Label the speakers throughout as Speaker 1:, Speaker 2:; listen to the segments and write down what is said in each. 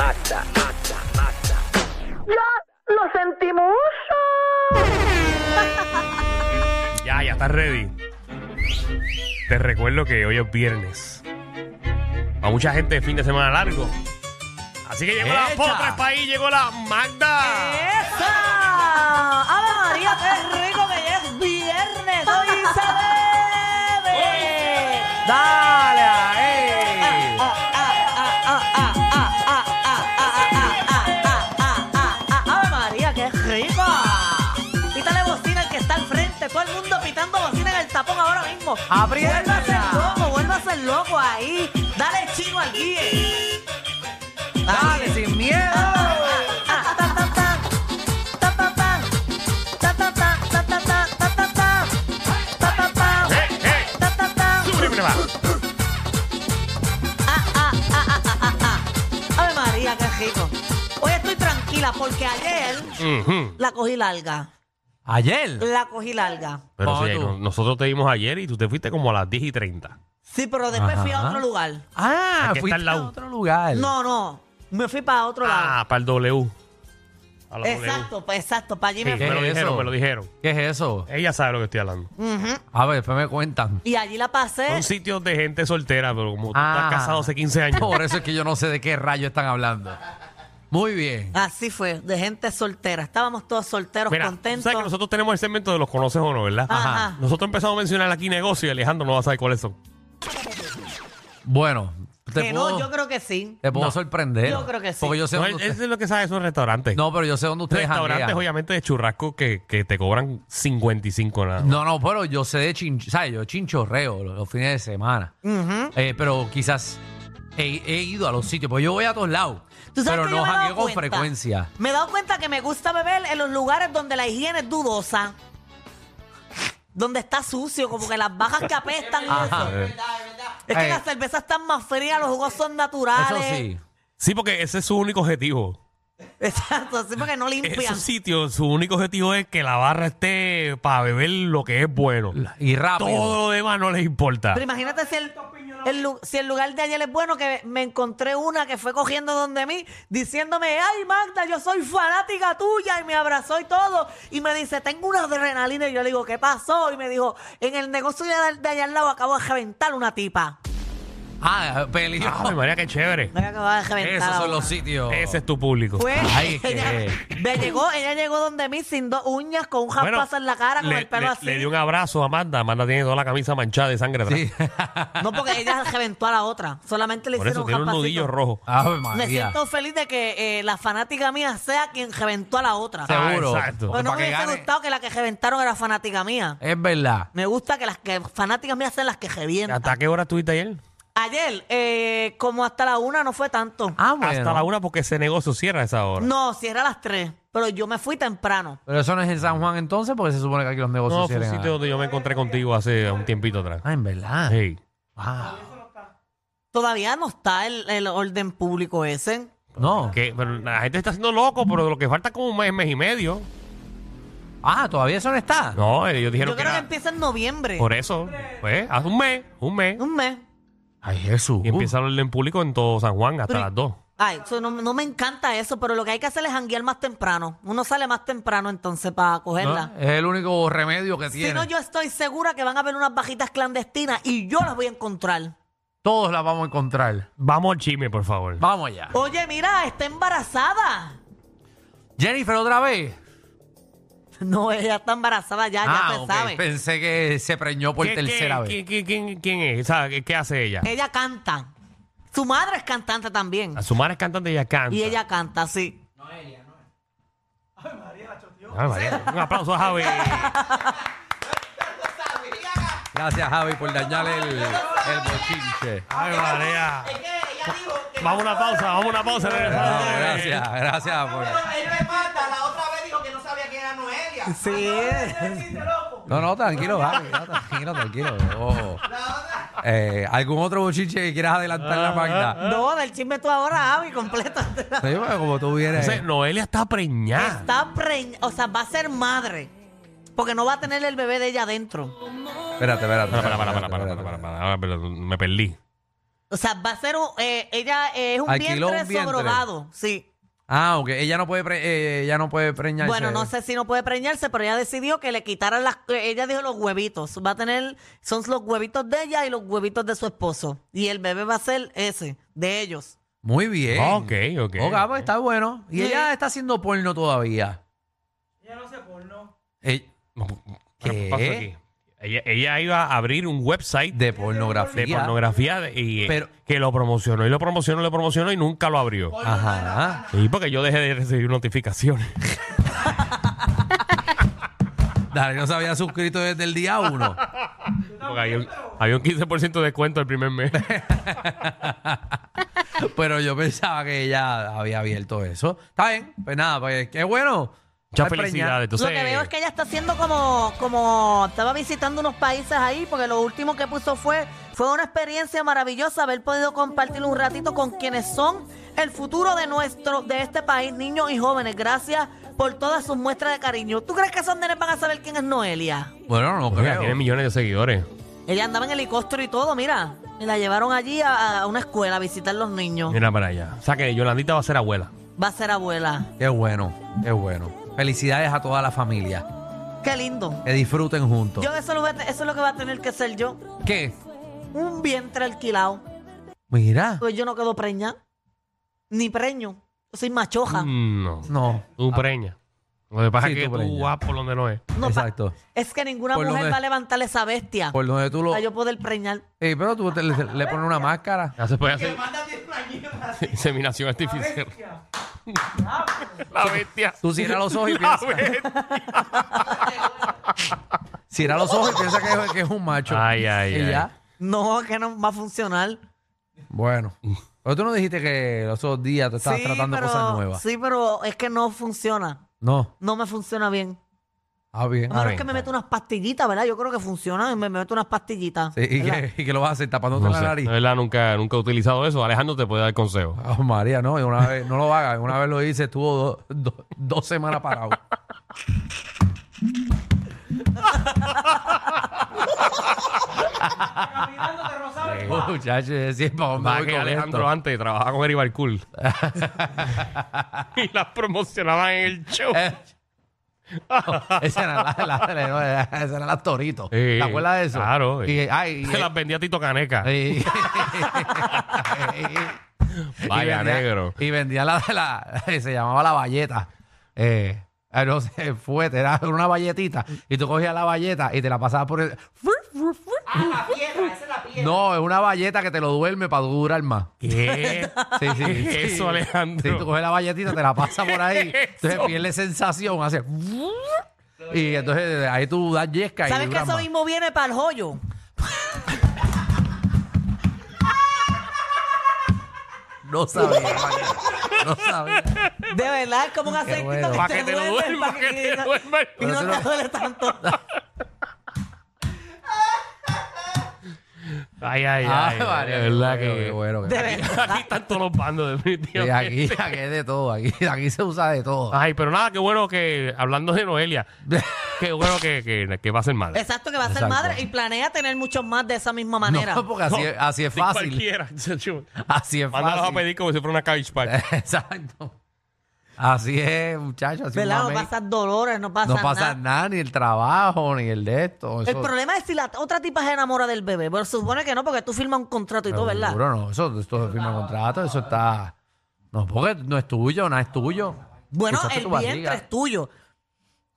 Speaker 1: Magda, Magda, Magda.
Speaker 2: ¡Ya! ¡Lo sentimos!
Speaker 3: Ya, ya estás ready. Te recuerdo que hoy es viernes. A mucha gente de fin de semana largo. Así que llegó la
Speaker 4: Echa.
Speaker 3: potra país, llegó la Magda.
Speaker 5: ¡Esa! ¡Ave María, qué rico que ya es viernes! ¡Hoy se bebe!
Speaker 4: ¡Dale ahí!
Speaker 5: loco.
Speaker 4: Apriétala.
Speaker 5: Vuelva a ser loco, vuelva a ser loco ahí. Dale chino al guía.
Speaker 4: Dale, sin miedo.
Speaker 5: Oye, estoy tranquila porque ayer la cogí larga.
Speaker 4: ¿Ayer?
Speaker 5: La cogí larga.
Speaker 3: Pero
Speaker 4: ¿Cómo
Speaker 3: sí,
Speaker 4: tú?
Speaker 3: no- nosotros te vimos ayer y tú te fuiste como a las 10 y 30.
Speaker 5: Sí, pero después fui a
Speaker 4: Ajá.
Speaker 5: otro lugar.
Speaker 4: Ah,
Speaker 3: Aquí está
Speaker 4: fuiste
Speaker 3: al lado.
Speaker 4: a otro lugar.
Speaker 5: No, no. Me fui para otro lado.
Speaker 3: Ah, para el W. A la W.
Speaker 5: Exacto, pues exacto. Para allí me
Speaker 4: ¿Qué
Speaker 3: me lo
Speaker 4: es
Speaker 3: dijeron,
Speaker 4: eso?
Speaker 3: me lo dijeron.
Speaker 4: ¿Qué es eso?
Speaker 3: Ella sabe lo que estoy hablando.
Speaker 5: Ujú.
Speaker 4: A ver, después me cuentan.
Speaker 5: Y allí la pasé.
Speaker 3: Son sitios de gente soltera, pero como tú
Speaker 4: Ah.
Speaker 3: estás casado hace 15 años.
Speaker 4: Por eso es que yo no sé de qué rayo están hablando. Muy bien.
Speaker 5: Así fue, de gente soltera. Estábamos todos solteros,
Speaker 3: Mira,
Speaker 5: contentos.
Speaker 3: sabes que nosotros tenemos el segmento de los conoces o no, ¿verdad?
Speaker 5: Ajá.
Speaker 3: Nosotros empezamos a mencionar aquí negocios y Alejandro no va a saber cuáles son.
Speaker 4: Bueno, te
Speaker 5: Que
Speaker 4: puedo,
Speaker 5: no, yo creo que sí.
Speaker 4: te puedo
Speaker 3: No.
Speaker 4: sorprender.
Speaker 5: Yo creo que sí.
Speaker 4: Porque yo sé
Speaker 3: No,
Speaker 4: dónde
Speaker 3: él- él
Speaker 4: usted-
Speaker 3: es lo que sabe esos restaurantes.
Speaker 4: No, pero yo sé dónde ustedes
Speaker 3: restaurantes,
Speaker 4: janguean.
Speaker 3: obviamente, de churrasco que, que te cobran 55 nada. más.
Speaker 4: No, no, pero yo sé de chinch... ¿Sabes? Yo chinchorreo los, los fines de semana.
Speaker 5: Ujú.
Speaker 4: Eh, pero quizás he, he ido a los sitios. Porque yo voy a todos lados.
Speaker 5: ¿Tú sabes
Speaker 4: Pero
Speaker 5: que
Speaker 4: no
Speaker 5: me he dado
Speaker 4: jangueo con
Speaker 5: cuenta?
Speaker 4: frecuencia.
Speaker 5: Me he dado cuenta que me gusta beber en los lugares donde la higiene es dudosa. Donde está sucio, como que las bajas que apestan y
Speaker 4: Ajá.
Speaker 5: eso. Es que
Speaker 4: Eh.
Speaker 5: las cervezas están más frías, los jugos son naturales.
Speaker 4: Eso sí.
Speaker 3: Sí, porque ese es su único objetivo.
Speaker 5: Exacto, así porque no limpian.
Speaker 3: Esos sitios, su único objetivo es que la barra esté para beber lo que es bueno.
Speaker 4: Y rápido.
Speaker 3: Todo lo demás no les importa.
Speaker 5: Pero imagínate si el, el lu- si el lugar de ayer es bueno, que me encontré una que fue cogiendo donde mí, diciéndome, ay Magda, yo soy fanática tuya, y me abrazó y todo, y me dice, tengo una adrenalina, y yo le digo, ¿qué pasó? Y me dijo, en el negocio de, de allá al lado acabo de reventar una tipa.
Speaker 4: Ah, peligro.
Speaker 3: Ay, María, qué chévere.
Speaker 5: Me acabo de reventar
Speaker 4: Esos son los sitios.
Speaker 3: Ese es tu público.
Speaker 5: Fue,
Speaker 4: Ay, que-
Speaker 5: ella, me llegó, ella llegó donde mí sin dos uñas, con un
Speaker 3: Bueno,
Speaker 5: jaspazo en la cara, con
Speaker 3: le,
Speaker 5: el pelo
Speaker 3: le-
Speaker 5: así.
Speaker 3: le dio un abrazo a Amanda. Amanda tiene toda la camisa manchada de sangre atrás.
Speaker 4: Sí.
Speaker 5: No, porque ella reventó a la otra. Solamente le
Speaker 3: Por
Speaker 5: hicieron
Speaker 3: eso tiene un nudillo rojo.
Speaker 4: Ave
Speaker 5: Me
Speaker 4: María.
Speaker 5: siento feliz de que eh, la fanática mía sea quien reventó a la otra.
Speaker 4: Seguro.
Speaker 3: Ah, exacto.
Speaker 5: Pues no
Speaker 4: Para
Speaker 5: me
Speaker 4: que
Speaker 5: hubiese
Speaker 4: gane.
Speaker 5: gustado que la que reventaron era fanática mía.
Speaker 4: Es verdad.
Speaker 5: Me gusta que las que fanáticas mías sean las que revientan.
Speaker 3: ¿Hasta qué hora estuviste ayer?
Speaker 5: Ayer, eh, como hasta la una no fue tanto.
Speaker 4: Ah, bueno.
Speaker 3: Hasta la una porque ese negocio cierra a esa hora.
Speaker 5: No, cierra a las tres. Pero yo me fui temprano.
Speaker 4: Pero eso no es en San Juan entonces, porque se supone que aquí los negocios
Speaker 3: No, fue un
Speaker 4: cierran a-
Speaker 3: sitio donde yo me encontré contigo hace un tiempito atrás.
Speaker 4: Ah, en verdad.
Speaker 3: Hey.
Speaker 4: Ah.
Speaker 5: Todavía no está el, el orden público ese.
Speaker 4: No.
Speaker 3: Que, pero la gente está haciendo loco, pero lo que falta es como un mes, mes y medio.
Speaker 4: Ah, todavía eso no está.
Speaker 3: No, ellos dijeron
Speaker 5: Yo
Speaker 3: que
Speaker 5: creo que
Speaker 3: era-
Speaker 5: empieza en noviembre.
Speaker 3: Por eso, pues, hace un mes, un mes.
Speaker 5: Un mes.
Speaker 4: Ay, Jesús.
Speaker 3: Y empieza el orden público en todo San Juan hasta
Speaker 5: Pero-
Speaker 3: las dos.
Speaker 5: Ay, eso no, no me encanta eso, pero lo que hay que hacer es janguear más temprano. Uno sale más temprano entonces para
Speaker 4: ¿No?
Speaker 5: cogerla.
Speaker 4: Es el único remedio que
Speaker 5: Si
Speaker 4: tiene.
Speaker 5: no, yo estoy segura que van a haber unas bajitas clandestinas y yo las voy a encontrar.
Speaker 4: Todos las vamos a encontrar.
Speaker 3: Vamos al chisme, por favor.
Speaker 4: Vamos allá.
Speaker 5: Oye, mira, está embarazada.
Speaker 4: Jennifer, otra vez.
Speaker 5: No, ella está embarazada ya, ya
Speaker 4: ah,
Speaker 5: se
Speaker 4: ok.
Speaker 5: sabe.
Speaker 4: Pensé que se preñó por
Speaker 3: ¿Qué-
Speaker 4: tercera
Speaker 3: qué-
Speaker 4: vez.
Speaker 3: qué- quién, quién es? O sea, ¿qué, qué hace ella?
Speaker 5: Ella canta. Su madre es cantante también.
Speaker 3: A su madre es cantante y ella canta.
Speaker 5: Y ella canta, sí.
Speaker 3: Ay, María, Un aplauso a Javi.
Speaker 4: Gracias, Javi, por dañarle el, el bochinche.
Speaker 3: Ay, María. Vamos a una pausa, vamos a una pausa.
Speaker 4: No,
Speaker 3: regresamos.
Speaker 4: gracias, gracias. Por...
Speaker 1: Él me mata, la otra vez dijo que no sabía quién
Speaker 5: Sí.
Speaker 4: No, no, tranquilo, Javi. no, tranquilo, tranquilo. Oh. Eh, ¿Algún otro bochinche que quieras adelantar la Magda?
Speaker 5: No, del chisme tú ahora, Javi, completo.
Speaker 4: Sí, porque como tú vienes.
Speaker 3: Entonces, Noelia está preñada.
Speaker 5: Está preñada, o sea, va a ser madre. Porque no va a tener el bebé de ella adentro.
Speaker 4: Espérate, espérate.
Speaker 3: Para, para, para, para,
Speaker 4: espérate,
Speaker 3: para,
Speaker 4: espérate,
Speaker 3: para, para, para, para, pero me perdí.
Speaker 5: O sea, va a ser un, eh, ella eh, es un
Speaker 4: Alquiló
Speaker 5: vientre,
Speaker 4: un vientre.
Speaker 5: subrogado, sí.
Speaker 4: Ah, ok. Ella no puede, pre- eh, ella no puede preñarse.
Speaker 5: Bueno, no sé si no puede preñarse, pero ella decidió que le quitaran las, ella dijo los huevitos. Va a tener, son los huevitos de ella y los huevitos de su esposo. Y el bebé va a ser ese, de ellos.
Speaker 4: Muy bien.
Speaker 3: Ok, ok.
Speaker 4: Ok, pues está bueno. Y
Speaker 5: Sí.
Speaker 4: ella está haciendo porno todavía.
Speaker 1: Ella no hace porno.
Speaker 4: Eh,
Speaker 3: Bueno,
Speaker 4: ¿Qué?
Speaker 3: ¿qué pasó aquí? Ella, ella iba a abrir un website de,
Speaker 4: de pornografía.
Speaker 3: pornografía de- y
Speaker 4: Pero-
Speaker 3: que lo promocionó y lo promocionó y lo promocionó y nunca lo abrió.
Speaker 4: Ajá.
Speaker 3: Y porque yo dejé de recibir notificaciones.
Speaker 4: Dale, no se había suscrito desde el día uno.
Speaker 3: Porque había un, había un 15% de descuento el primer mes.
Speaker 4: Pero yo pensaba que ella había abierto eso. Está bien, pues nada, pues qué bueno.
Speaker 3: Muchas felicidades. Entonces,
Speaker 5: Lo que veo es que ella está haciendo como, como estaba visitando unos países ahí, porque lo último que puso fue, fue una experiencia maravillosa haber podido compartir un ratito con quienes son el futuro de nuestro, de este país, niños y jóvenes. Gracias por todas sus muestras de cariño. ¿Tú crees que esos nenes van a saber quién es Noelia?
Speaker 4: Bueno, no creo.
Speaker 3: tiene millones de seguidores.
Speaker 5: Ella andaba en helicóptero y todo, mira. Y la llevaron allí a, a una escuela a visitar los niños.
Speaker 3: Mira para allá. O sea que Yolandita va a ser abuela.
Speaker 5: Va a ser abuela.
Speaker 4: Qué bueno, qué bueno. Felicidades a toda la familia.
Speaker 5: Qué lindo.
Speaker 4: Que disfruten juntos.
Speaker 5: Yo eso, lo voy a te- eso es lo que va a tener que ser yo.
Speaker 4: ¿Qué?
Speaker 5: Un vientre alquilado.
Speaker 4: Mira.
Speaker 5: Pues yo no quedo preña. Ni preño. Yo soy machoja.
Speaker 3: Mm, no.
Speaker 4: No.
Speaker 3: Tú preña. Lo que pasa
Speaker 4: Sí,
Speaker 3: es que
Speaker 4: tú
Speaker 3: tú
Speaker 4: preña.
Speaker 3: vas por donde no es.
Speaker 5: No, pa-
Speaker 4: Exacto.
Speaker 5: es que ninguna
Speaker 4: Por
Speaker 5: mujer
Speaker 4: donde-
Speaker 5: va a levantar esa bestia
Speaker 4: Por donde tú lo.
Speaker 5: para yo poder preñar.
Speaker 4: Eh, pero tú te- le, le pones una máscara.
Speaker 3: Ya se puede hacer
Speaker 1: Manda 10 plañitas.
Speaker 3: inseminación artificial. La bestia.
Speaker 4: Tú cierras los ojos y
Speaker 3: La
Speaker 4: piensas.
Speaker 3: bestia.
Speaker 4: Cierra los ojos y piensas que, es- que es un macho.
Speaker 3: Ay, ay,
Speaker 4: y
Speaker 3: ay.
Speaker 4: ya.
Speaker 5: No, que no va a funcionar.
Speaker 4: Bueno. Pero tú no dijiste que los otros días tú estabas
Speaker 5: sí,
Speaker 4: tratando
Speaker 5: pero,
Speaker 4: cosas nuevas.
Speaker 5: Sí, pero es que no funciona.
Speaker 4: No.
Speaker 5: No me funciona bien.
Speaker 4: Ah, bien.
Speaker 5: A menos
Speaker 3: bien,
Speaker 5: que me meto unas pastillitas, ¿verdad? Yo creo que funciona. Me meto unas pastillitas.
Speaker 4: Sí, y,
Speaker 5: ¿verdad?
Speaker 4: que, y que lo vas a hacer tapándote
Speaker 3: No
Speaker 4: la
Speaker 3: sé,
Speaker 4: nariz.
Speaker 3: de verdad nunca, nunca he utilizado eso. Alejandro te puede dar consejo.
Speaker 4: Oh, María, no, y una vez, no lo hagas. Una vez lo hice, estuvo do- do- dos semanas parado. Muchachos, decía, ¿para dónde
Speaker 3: Más
Speaker 4: voy
Speaker 3: que
Speaker 4: con
Speaker 3: Alejandro
Speaker 4: esto?
Speaker 3: antes trabajaba con Eri Barcool. y las promocionaban en el show.
Speaker 4: Eh, Esa era la, la- la- esa era la Torito.
Speaker 3: Sí,
Speaker 4: ¿Te acuerdas de eso?
Speaker 3: claro.
Speaker 4: Y, ay, y-
Speaker 3: Se las vendía Tito Caneca.
Speaker 4: y-
Speaker 3: Vaya
Speaker 4: y vendía-
Speaker 3: negro.
Speaker 4: Y vendía la de la. Se llamaba la valleta. Eh, no sé, fuete, era una valletita. Y tú cogías la valleta y te la pasabas por el.
Speaker 1: Ah, la piedra, esa es la piedra.
Speaker 4: No, es una valleta que te lo duerme para durar más.
Speaker 3: ¿Qué?
Speaker 4: Sí, sí,
Speaker 3: ¿Qué es
Speaker 4: sí.
Speaker 3: eso, Alejandro?
Speaker 4: Si tú coges la valletita, te la pasas por ahí,
Speaker 3: ¿Qué es
Speaker 4: entonces pierde sensación, hace. Y entonces ahí tú das yesca y
Speaker 5: ¿Sabes que eso
Speaker 4: más.
Speaker 5: mismo viene para el joyo?
Speaker 4: No sabía. No sabía.
Speaker 5: De verdad, es como un aceitito
Speaker 4: bueno.
Speaker 5: que,
Speaker 3: Pa'
Speaker 5: te
Speaker 3: que te lo
Speaker 5: duerme,
Speaker 3: duerma,
Speaker 5: pa'
Speaker 3: que te duerma.
Speaker 5: Y no te duele tanto.
Speaker 3: Ay, ay,
Speaker 4: Ah,
Speaker 3: ay. De verdad que.
Speaker 4: bueno,
Speaker 5: De verdad.
Speaker 3: Aquí están todos los bandos,
Speaker 4: Sí,
Speaker 3: definitivamente.
Speaker 4: aquí, aquí es de todo, aquí, aquí se usa de todo.
Speaker 3: Ay, pero nada, qué bueno que, hablando de Noelia, qué bueno que, que, que va a ser madre.
Speaker 5: Exacto, que va a ser
Speaker 4: Exacto.
Speaker 5: madre y planea tener muchos más de esa misma manera.
Speaker 4: No, porque así, es- así es
Speaker 3: Sí,
Speaker 4: fácil.
Speaker 3: Cualquiera.
Speaker 4: Así es
Speaker 3: Mándalos a
Speaker 4: fácil.
Speaker 3: pedir como si fuera una cabbage patch.
Speaker 4: Exacto. Así es, muchachos. Así
Speaker 5: ¿Verdad?
Speaker 4: un
Speaker 5: No pasan dolores, no pasa
Speaker 4: no
Speaker 5: nada.
Speaker 4: pasa nada. ni el trabajo, ni el de esto.
Speaker 5: El problema es si la otra tipa se enamora del bebé. Pero se supone que no, porque tú firmas un contrato y todo, ¿verdad?
Speaker 4: Seguro, no. Eso, esto es firma contrato, eso está. No, porque no es tuyo, nada es tuyo.
Speaker 5: Bueno, el vientre es tuyo.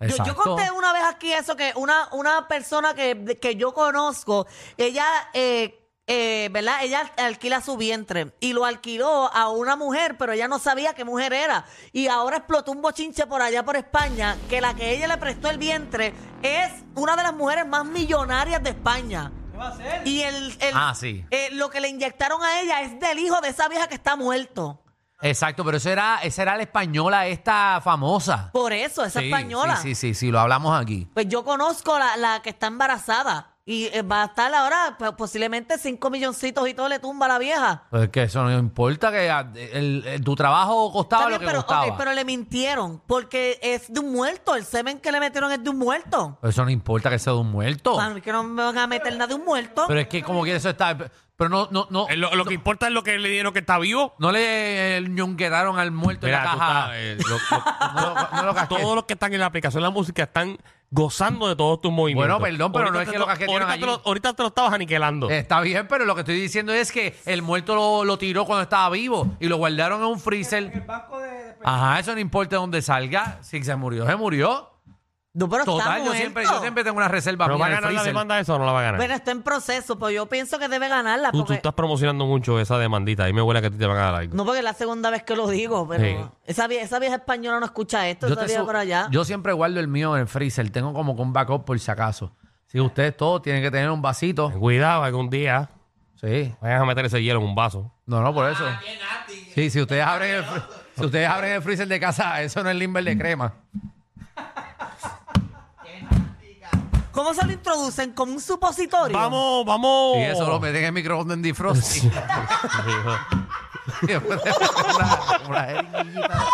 Speaker 5: Yo, yo conté una vez aquí eso que una, una persona que, que yo conozco, ella, eh, eh, ¿verdad? Ella alquila su vientre y lo alquiló a una mujer, pero ella no sabía qué mujer era. Y ahora explotó un bochinche por allá por España, que la que ella le prestó el vientre es una de las mujeres más millonarias de España.
Speaker 1: ¿Qué va a hacer?
Speaker 5: Y el, el-
Speaker 4: Ah, sí.
Speaker 5: eh, lo que le inyectaron a ella es del hijo de esa vieja que está muerto.
Speaker 4: Exacto, pero eso era, esa era la española esta famosa.
Speaker 5: Por eso, esa
Speaker 4: Sí,
Speaker 5: española.
Speaker 4: Sí, sí, sí, sí, lo hablamos aquí.
Speaker 5: Pues yo conozco la, la que está embarazada y eh, va a estar ahora pues, posiblemente 5 milloncitos y todo le tumba a la vieja.
Speaker 4: Pues es que eso no importa, que ah, el- el- tu trabajo costaba
Speaker 5: Está
Speaker 4: lo
Speaker 5: bien,
Speaker 4: que
Speaker 5: pero,
Speaker 4: costaba.
Speaker 5: ok, pero le mintieron porque es de un muerto. El semen que le metieron es de un muerto.
Speaker 4: Eso no importa que sea de un muerto.
Speaker 5: Mano, que no me van a meter nada de un muerto.
Speaker 4: Pero es que como quiere eso está... Pero no, no, no.
Speaker 3: Eh, Lo, lo que importa es lo que le dieron que está vivo.
Speaker 4: No le eh, ñonquetaron al muerto
Speaker 3: Mira,
Speaker 4: en la
Speaker 3: tú
Speaker 4: caja.
Speaker 3: estás, eh, lo- lo-
Speaker 4: No lo- no lo casqué.
Speaker 3: todos los que están en la aplicación de la música están gozando de todos tus movimientos.
Speaker 4: Bueno, perdón, pero no es que lo casquetearon
Speaker 3: ahorita, te lo, ahorita te lo estabas aniquilando.
Speaker 4: Está bien, pero lo que estoy diciendo es que el muerto lo, lo tiró cuando estaba vivo y lo guardaron en un freezer.
Speaker 1: El banco de. de-
Speaker 4: Ajá, eso no importa dónde salga. Si se murió, se murió.
Speaker 5: No, pero está
Speaker 4: Total, yo
Speaker 5: muerto.
Speaker 4: siempre, yo siempre tengo una reserva
Speaker 3: ¿Pero
Speaker 4: mía
Speaker 3: va a
Speaker 4: en el
Speaker 3: ganar la
Speaker 4: freezer.
Speaker 3: demanda eso o no la va a ganar?
Speaker 5: Bueno, está en proceso, pero yo pienso que debe ganarla.
Speaker 3: tú, tú
Speaker 5: Porque,
Speaker 3: estás promocionando mucho esa demandita. Ahí me huele que a ti te van a dar algo.
Speaker 5: No, porque es la segunda vez que lo digo, pero
Speaker 3: Sí.
Speaker 5: esa, vie- esa vieja española no escucha esto,
Speaker 4: Yo,
Speaker 5: esa
Speaker 4: te
Speaker 5: vieja
Speaker 4: su-
Speaker 5: por allá.
Speaker 4: yo siempre guardo el mío en el freezer. Tengo como que un backup por si acaso. Si ustedes todos tienen que tener un vasito.
Speaker 3: Cuidado, algún día
Speaker 4: Sí.
Speaker 3: vayan a meter ese hielo en un vaso.
Speaker 4: No, no, por eso. Sí, si ustedes abren el, fr- si ustedes abren el freezer de casa, eso no es limber de crema.
Speaker 5: ¿Cómo se lo introducen? ¿Como un supositorio?
Speaker 3: Vamos, vamos.
Speaker 4: Y eso lo meten en el microondas en defrost. Una, una jeringuillita.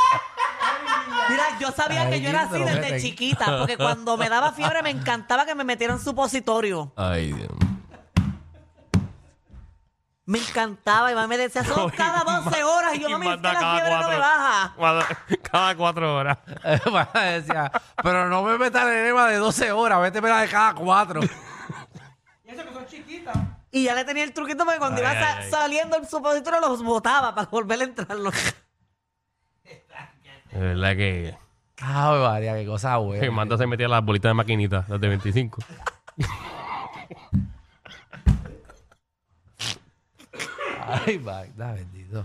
Speaker 5: Mira, yo sabía
Speaker 4: Ay,
Speaker 5: que yo era así
Speaker 4: ¿quién te lo
Speaker 5: desde chiquita, porque cuando me daba fiebre me encantaba que me metieran supositorio.
Speaker 3: Ay, Dios.
Speaker 5: Me encantaba y me decía, son cada 12 horas. Y yo, mami, es que la
Speaker 3: cada
Speaker 5: fiebre no me
Speaker 3: cuatro-
Speaker 5: baja.
Speaker 3: Cada, cada cuatro horas.
Speaker 4: Decía, pero no me metas en enema de 12 horas, vete la de cada cuatro.
Speaker 1: Y eso que son chiquitas.
Speaker 5: Y ya le tenía el truquito porque cuando
Speaker 3: Ay,
Speaker 5: iba sa-
Speaker 3: ay, ay.
Speaker 5: saliendo el supositorio los botaba para volver a entrarlo.
Speaker 3: Es verdad que,
Speaker 4: Ay, María, qué cosa
Speaker 3: que
Speaker 4: buena.
Speaker 3: Manda se metía las bolitas de maquinita, las de 25.
Speaker 4: Ay, Magda, bendito.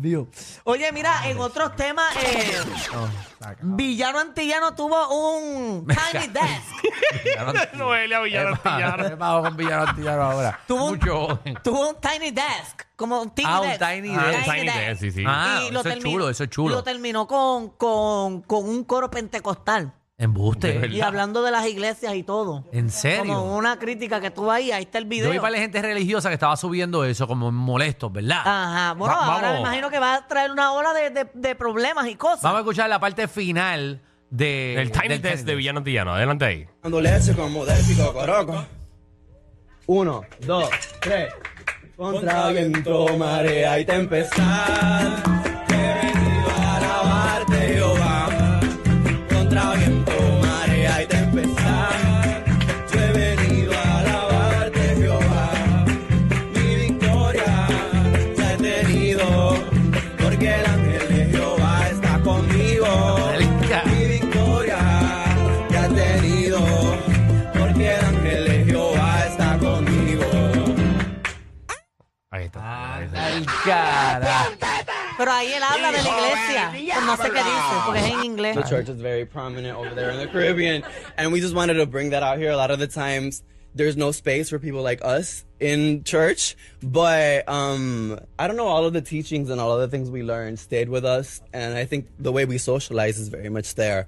Speaker 5: Dios. Oye, mira, en otros temas, eh,
Speaker 4: No, saca.
Speaker 5: Villano Antillano tuvo un tiny desk.
Speaker 3: Noelia Villar Antillano.
Speaker 4: Vamos con Villano Antillano ahora.
Speaker 5: Tuvo un-
Speaker 4: Mucho joven.
Speaker 5: tuvo un tiny desk, como un tiny
Speaker 4: Ah, un
Speaker 5: desk.
Speaker 4: tiny
Speaker 3: Ah,
Speaker 4: desk.
Speaker 3: un tiny desk, sí, sí.
Speaker 4: Ah,
Speaker 5: Y lo
Speaker 4: eso es
Speaker 5: terminó-
Speaker 4: chulo, eso es chulo.
Speaker 5: Lo terminó con, con, con un coro pentecostal.
Speaker 4: Embuste.
Speaker 3: verdad.
Speaker 5: Y hablando de las iglesias y todo.
Speaker 4: ¿En serio?
Speaker 5: Como una crítica que tuvo ahí, ahí está el
Speaker 4: Yo
Speaker 5: video.
Speaker 4: vi para la gente religiosa que estaba subiendo eso como molestos, ¿verdad?
Speaker 5: Ajá. Bueno,
Speaker 3: Va-
Speaker 5: ahora me
Speaker 3: vamos.
Speaker 5: imagino que va a traer una ola de, de- de problemas y cosas.
Speaker 4: Vamos a escuchar la parte final de,
Speaker 3: El Tiny
Speaker 4: del
Speaker 3: Desk de Villano Antillano. Adelante ahí.
Speaker 6: Cuando del pico coroco. Uno, dos, tres. Contra viento, marea y tempestad.
Speaker 4: Cara.
Speaker 5: Pero ahí él habla de la iglesia. Pues no sé qué dice, porque es en inglés.
Speaker 6: The church is very prominent over there in the Caribbean, and we just wanted to bring that out here. A lot of the times, there's no space for people like us in church, but um, I don't know. All of the teachings and all of the things we learned stayed with us, and I think the way we socialize is very much there.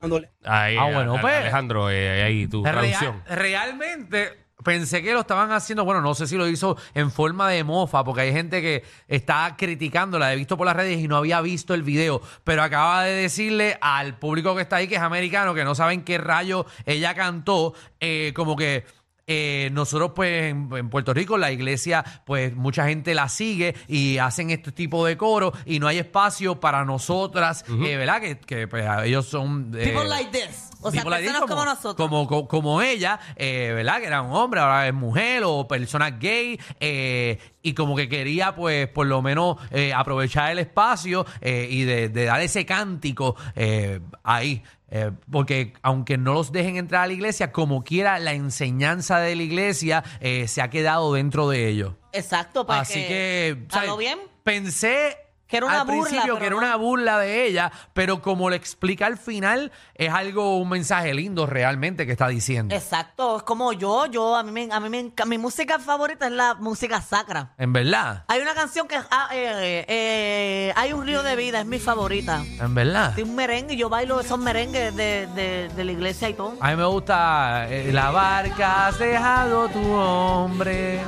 Speaker 6: Cuando-
Speaker 3: Ahí,
Speaker 4: Ah, bueno,
Speaker 3: a- a-
Speaker 4: pues.
Speaker 3: Alejandro, eh, ahí tu
Speaker 4: Real-
Speaker 3: traducción.
Speaker 4: realmente pensé que lo estaban haciendo, bueno, no sé si lo hizo en forma de mofa, porque hay gente que está criticando, la he visto por las redes y no había visto el video, pero acaba de decirle al público que está ahí, que es americano, que no saben qué rayo ella cantó, eh, como que... eh, nosotros pues en, en Puerto Rico la iglesia pues mucha gente la sigue y hacen este tipo de coro y no hay espacio para nosotras, eh, ¿verdad? Que, que, pues ellos son... eh,
Speaker 5: People like this. O sea,
Speaker 4: People like this,
Speaker 5: personas como, nosotros.
Speaker 4: Como, co- como ella, eh, ¿verdad? Que era un hombre, ahora es mujer o personas gay. eh, y como que quería, pues, por lo menos eh, aprovechar el espacio eh, y de, de dar ese cántico eh, ahí. Eh, porque aunque no los dejen entrar a la iglesia, como quiera, la enseñanza de la iglesia eh, se ha quedado dentro de ellos.
Speaker 5: Exacto, para
Speaker 4: Así que,
Speaker 5: ¿A
Speaker 4: ¿sabes?
Speaker 5: lo bien?
Speaker 4: Pensé
Speaker 5: Que era una
Speaker 4: al
Speaker 5: burla,
Speaker 4: principio que era
Speaker 5: no.
Speaker 4: una burla de ella, pero como lo explica al final, es algo, un mensaje lindo realmente que está diciendo.
Speaker 5: Exacto, es como yo, yo, a mí me, a mí me mi música favorita es la música sacra.
Speaker 4: En verdad,
Speaker 5: Hay una canción que ah, eh, eh, hay un río de vida, es mi favorita.
Speaker 4: en verdad.
Speaker 5: Tiene un merengue yo bailo esos merengues de, de, de la iglesia y todo.
Speaker 4: A mí me gusta eh, la barca has dejado tu hombre.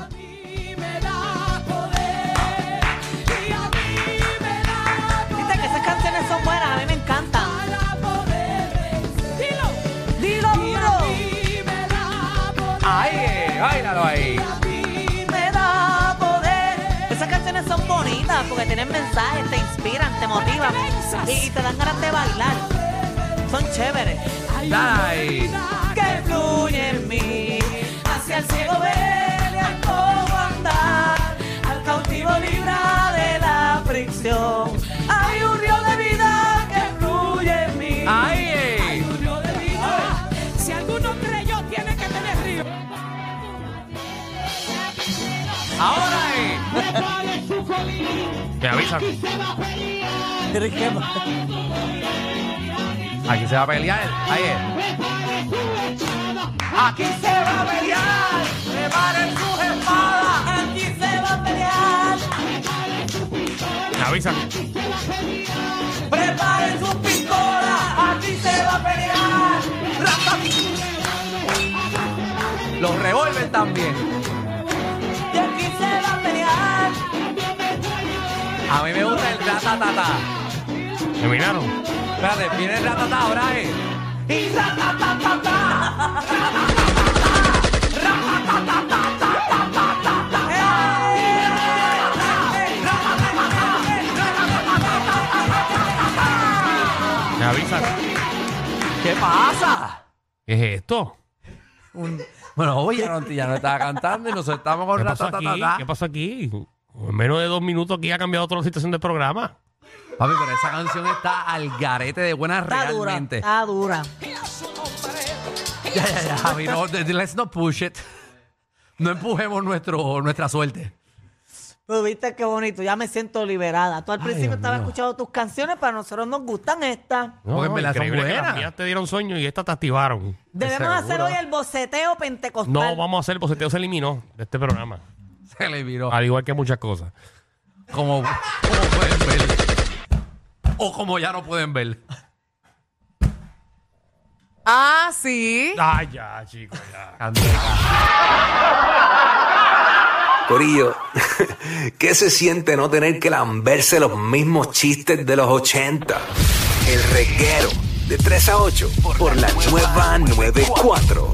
Speaker 5: Mensajes, te inspiran, te motivan y, y te dan ganas de bailar. Son chéveres.
Speaker 4: Dale.
Speaker 5: Que fluye en mí, hacia el ciego ver
Speaker 4: Aquí se va a pelear. Ahí es. Aquí se va a pelear. Preparen sus espadas.
Speaker 5: Aquí se va a pelear,
Speaker 3: Me avisan.
Speaker 5: preparen sus pistolas. Aquí se va a pelear.
Speaker 4: Los revólver también.
Speaker 5: A
Speaker 4: mí me gusta el ratatata.
Speaker 3: Terminaron.
Speaker 4: Espérate, viene el ratatata ahora es.
Speaker 5: Y ratatatata.
Speaker 3: Me avisan.
Speaker 4: ¿Qué pasa?
Speaker 3: ¿Qué es esto?
Speaker 4: Bueno, oye, ya no, estaba cantando y nosotros estamos con
Speaker 3: ¿Qué pasó aquí? ¿Qué pasó aquí? En menos de dos minutos aquí ha cambiado toda la situación del programa.
Speaker 4: Papi, pero esa canción está al garete de buena
Speaker 5: Está dura,
Speaker 4: realmente.
Speaker 5: está dura.
Speaker 4: Ya, ya, ya, Javi, no, let's not push it. No empujemos nuestro, nuestra suerte.
Speaker 5: Pero viste qué bonito, ya me siento liberada. Tú al principio
Speaker 3: Dios
Speaker 5: estabas
Speaker 3: mío.
Speaker 5: escuchando tus canciones, pero a nosotros nos gustan estas.
Speaker 4: Porque en verdad son
Speaker 3: increíble que
Speaker 4: buenas.
Speaker 3: las mías te dieron sueño y estas te activaron.
Speaker 5: Debemos
Speaker 4: Seguro.
Speaker 5: hacer hoy el boceteo pentecostal.
Speaker 3: No vamos a hacer, el boceteo se eliminó de este programa.
Speaker 4: Se le viró.
Speaker 3: Al igual que muchas cosas.
Speaker 4: Como, como pueden ver. O como ya no pueden ver.
Speaker 7: Ah, sí.
Speaker 3: Ay, ya, chicos, ya.
Speaker 8: Corillo, ¿qué se siente no tener que lamberse los mismos chistes de los 80? El reguero de 3 a 8 por la nueva 94.